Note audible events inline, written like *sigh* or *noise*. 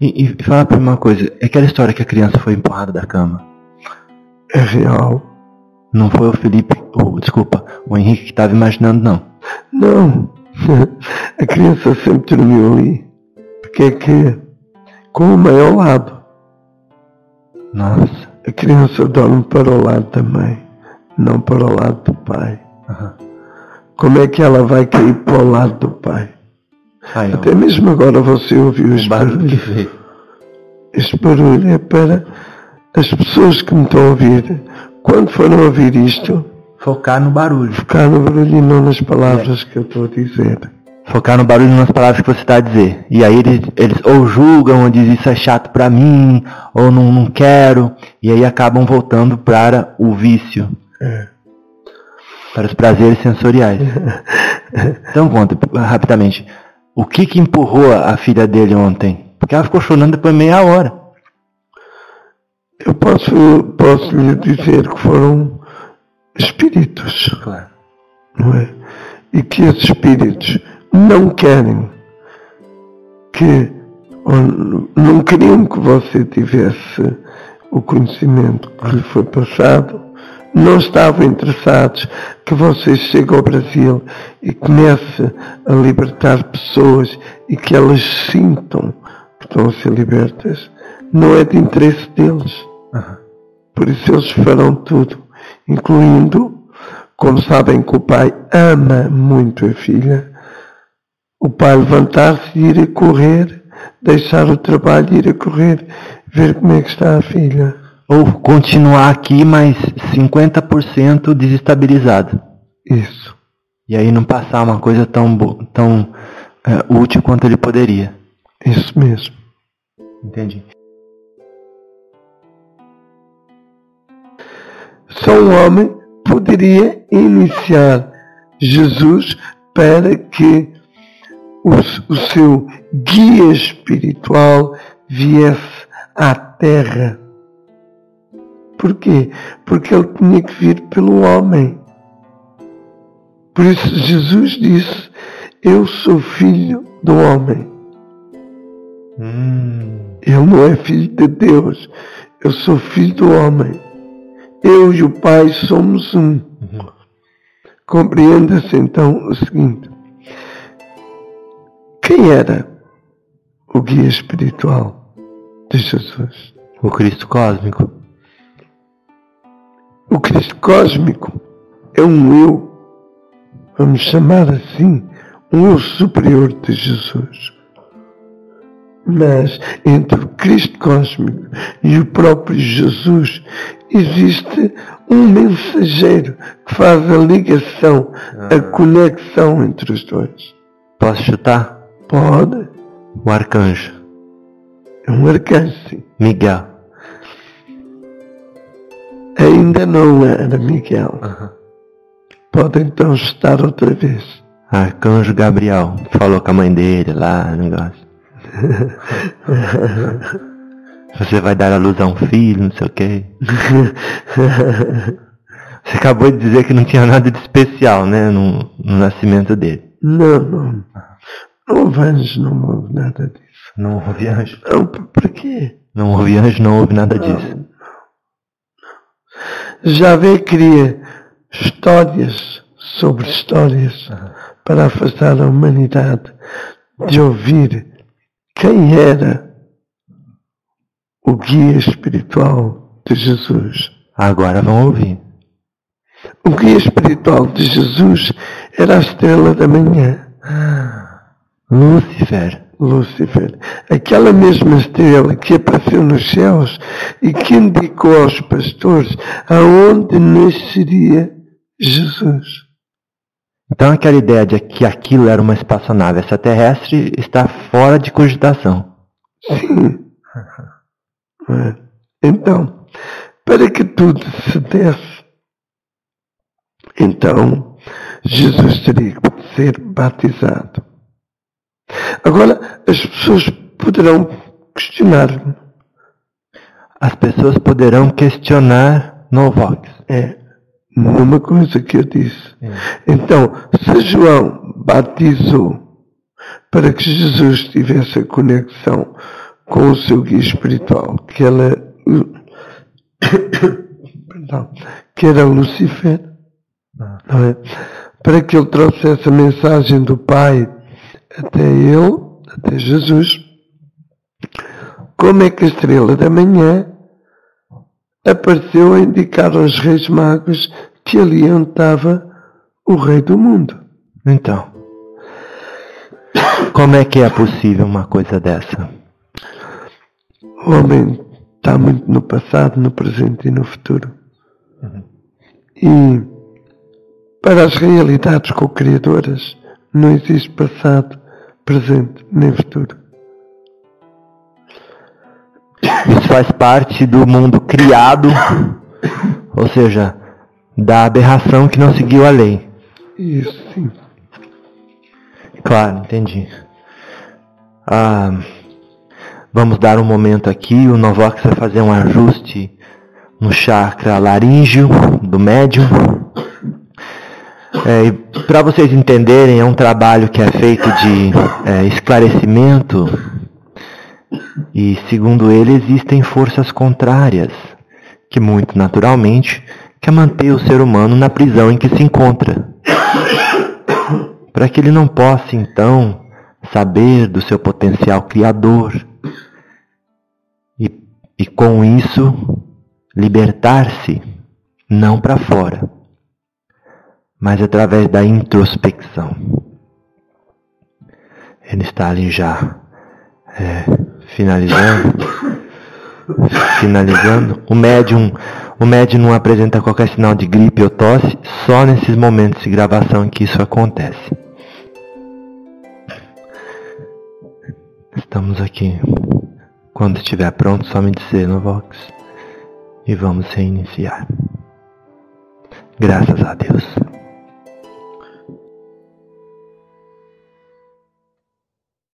E, e, e fala pra mim uma coisa, é aquela história que a criança foi empurrada da cama. É real. Não foi o Felipe, ou, desculpa, o Henrique que estava imaginando, não. Não. *laughs* A criança sempre dormiu ali. Porque é que com o mãe ao lado. Nossa. A criança dorme para o lado também, não para o lado do pai. Aham. Como é que ela vai cair para o lado do pai? Ai, Até mesmo agora você ouviu o este barulho. Este barulho é para as pessoas que me estão a ouvir, quando forem ouvir isto, Focar no barulho. focar no barulho e não nas palavras que eu estou a dizer. Focar no barulho e nas palavras que você está a dizer. E aí eles, eles ou julgam, ou dizem isso é chato pra mim, ou não, não quero. E aí acabam voltando para o vício. É. Para os prazeres sensoriais. *laughs* Então conta rapidamente. O que que empurrou a filha dele ontem? Porque ela ficou chorando depois de meia hora. Eu posso, posso lhe dizer que foram espíritos. Claro. não é? E que esses espíritos não querem que, não queriam que você tivesse o conhecimento que lhe foi passado, não estavam interessados que você chegue ao Brasil e comece a libertar pessoas e que elas sintam que estão a ser libertas. Não é de interesse deles. Por isso eles farão tudo, incluindo, como sabem que o pai ama muito a filha, o pai levantar-se e ir a correr, deixar o trabalho e ir a correr, ver como é que está a filha. Ou continuar aqui, mas 50% desestabilizado. Isso. E aí não passar uma coisa tão, tão é, útil quanto ele poderia. Isso mesmo. Entendi. Só um homem poderia iniciar Jesus para que o, o seu guia espiritual viesse à terra. Porquê? Porque ele tinha que vir pelo homem. Por isso Jesus disse, eu sou filho do homem. Hum, Ele não é filho de Deus, eu sou filho do homem. Eu e o Pai somos um. Compreenda-se então o seguinte: quem era o guia espiritual de Jesus? o Cristo cósmico. O Cristo cósmico é um eu, vamos chamar assim, um eu superior de Jesus. Mas entre o Cristo cósmico e o próprio Jesus existe um mensageiro que faz a ligação, a conexão entre os dois. Posso chutar? Pode, O arcanjo. é um arcanjo, sim. Miguel. Ainda não era Miguel. Pode então estar outra vez. Arcanjo Gabriel. Falou com a mãe dele lá, negócio. *laughs* Você vai dar a luz a um filho, não sei o quê. Você acabou de dizer que não tinha nada de especial, né, no, no nascimento dele. Não, não. Não houve anjo, não houve nada disso. Não houve anjo. Não, p- para quê? Não houve anjo, não houve nada disso. Javé cria histórias sobre histórias para afastar a humanidade de ouvir quem era o guia espiritual de Jesus. Agora vão ouvir. O guia espiritual de Jesus era a estrela da manhã. Lúcifer. Lúcifer, aquela mesma estrela que apareceu nos céus e que indicou aos pastores aonde nasceria Jesus. Então aquela ideia de que aquilo era uma espaçonave extraterrestre está fora de cogitação. Sim. É? Então, para que tudo se desse, então Jesus teria que ser batizado. Agora, as pessoas poderão questionar-me. As pessoas poderão questionar no Vox. É, numa coisa que eu disse. Então, se João batizou para que Jesus tivesse a conexão com o seu guia espiritual, que ela *coughs* perdão, que era Lucifer, não é? para que ele trouxesse a mensagem do Pai até ele, até Jesus, como é que a estrela da manhã apareceu a indicar aos reis magos que ali estava o rei do mundo. Então, como é que é possível uma coisa dessa? O homem está muito no passado, no presente e no futuro. Uhum. E para as realidades co-criadoras não existe passado, presente nem futuro. Isso faz parte do mundo criado, ou seja, da aberração que não seguiu a lei. Isso, sim. Claro, entendi. Ah, vamos dar um momento aqui. O Novox vai fazer um ajuste no chakra laríngeo do médium. É, Para vocês entenderem, é um trabalho que é feito de é, esclarecimento e, segundo ele, existem forças contrárias que, muito naturalmente, quer manter o ser humano na prisão em que se encontra. Para que ele não possa, então, saber do seu potencial criador e, e com isso, libertar-se, não para fora, mas através da introspecção. Ele está ali já é, finalizando, *coughs* finalizando. O médium, o médium não apresenta qualquer sinal de gripe ou tosse, só nesses momentos de gravação que isso acontece. Estamos aqui. Quando estiver pronto, só me dizer no Vox e vamos reiniciar. Graças a Deus.